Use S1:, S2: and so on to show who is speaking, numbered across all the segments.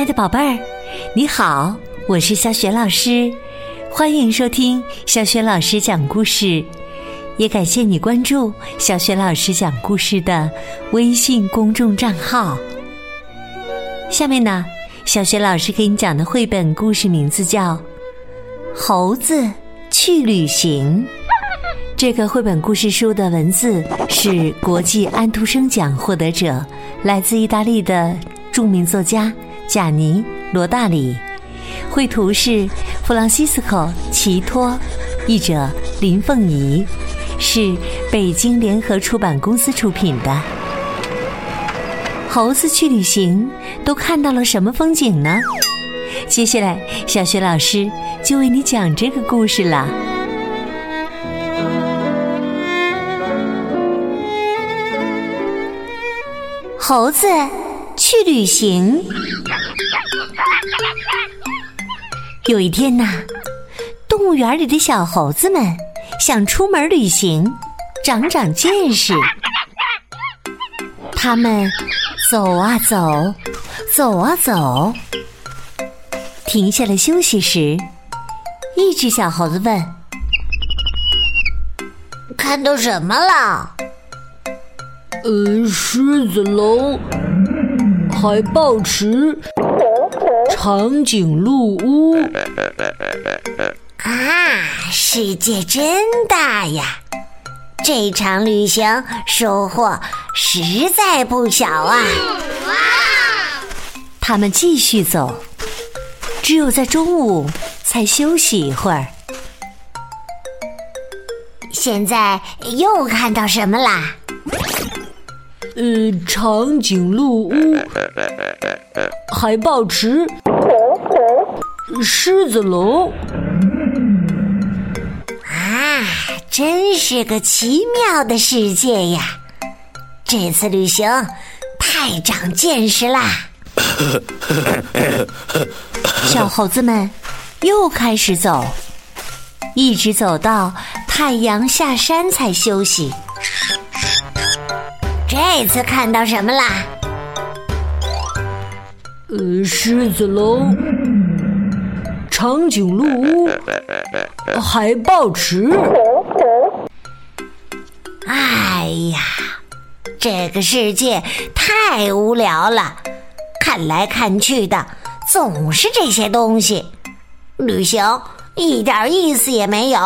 S1: 亲爱的宝贝儿，你好，我是小雪老师，欢迎收听小雪老师讲故事，也感谢你关注小雪老师讲故事的微信公众账号。下面呢，小雪老师给你讲的绘本故事名字叫《猴子去旅行》。这个绘本故事书的文字是国际安徒生奖获得者，来自意大利的著名作家贾尼·罗大里，绘图是弗朗西斯科·齐托，译者林凤仪，是北京联合出版公司出品的。猴子去旅行都看到了什么风景呢？接下来，小学老师就为你讲这个故事了。猴子去旅行。有一天呐，动物园里的小猴子们想出门旅行，长长见识。他们走啊走，走啊走，停下来休息时，一只小猴子问：“
S2: 看到什么了？”
S3: 呃，狮子龙、海豹池、长颈鹿屋。
S2: 啊，世界真大呀！这场旅行收获实在不小啊！哇！
S1: 他们继续走，只有在中午才休息一会儿。
S2: 现在又看到什么啦？
S3: 呃，长颈鹿屋、海豹池、狮子楼，
S2: 啊，真是个奇妙的世界呀！这次旅行太长见识啦！
S1: 小猴子们又开始走，一直走到太阳下山才休息。
S2: 这次看到什么啦？
S3: 呃，狮子楼、长颈鹿屋、海豹池。
S2: 哎呀，这个世界太无聊了，看来看去的总是这些东西，旅行一点意思也没有。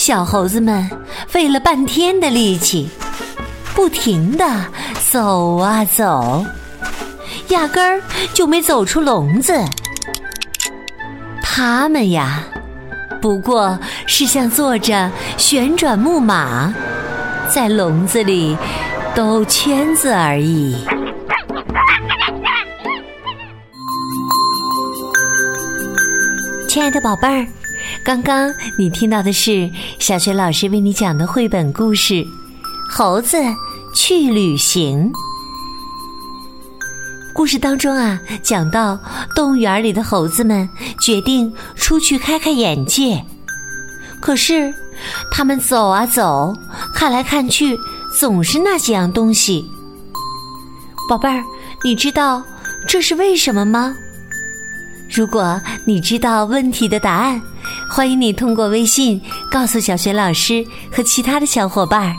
S1: 小猴子们费了半天的力气，不停的走啊走，压根儿就没走出笼子。他们呀，不过是像坐着旋转木马，在笼子里兜圈子而已。亲爱的宝贝儿。刚刚你听到的是小学老师为你讲的绘本故事《猴子去旅行》。故事当中啊，讲到动物园里的猴子们决定出去开开眼界，可是他们走啊走，看来看去，总是那几样东西。宝贝儿，你知道这是为什么吗？如果你知道问题的答案。欢迎你通过微信告诉小学老师和其他的小伙伴。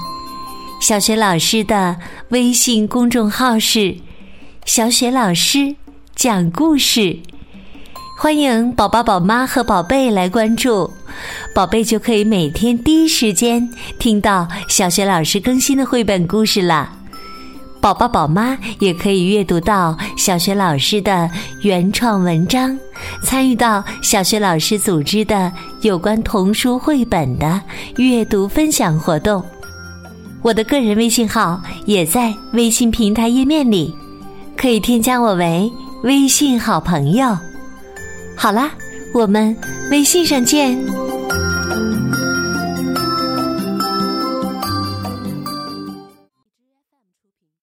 S1: 小学老师的微信公众号是“小雪老师讲故事”，欢迎宝宝、宝妈和宝贝来关注，宝贝就可以每天第一时间听到小学老师更新的绘本故事了。宝宝、宝妈也可以阅读到小学老师的原创文章，参与到小学老师组织的有关童书绘本的阅读分享活动。我的个人微信号也在微信平台页面里，可以添加我为微信好朋友。好啦，我们微信上见。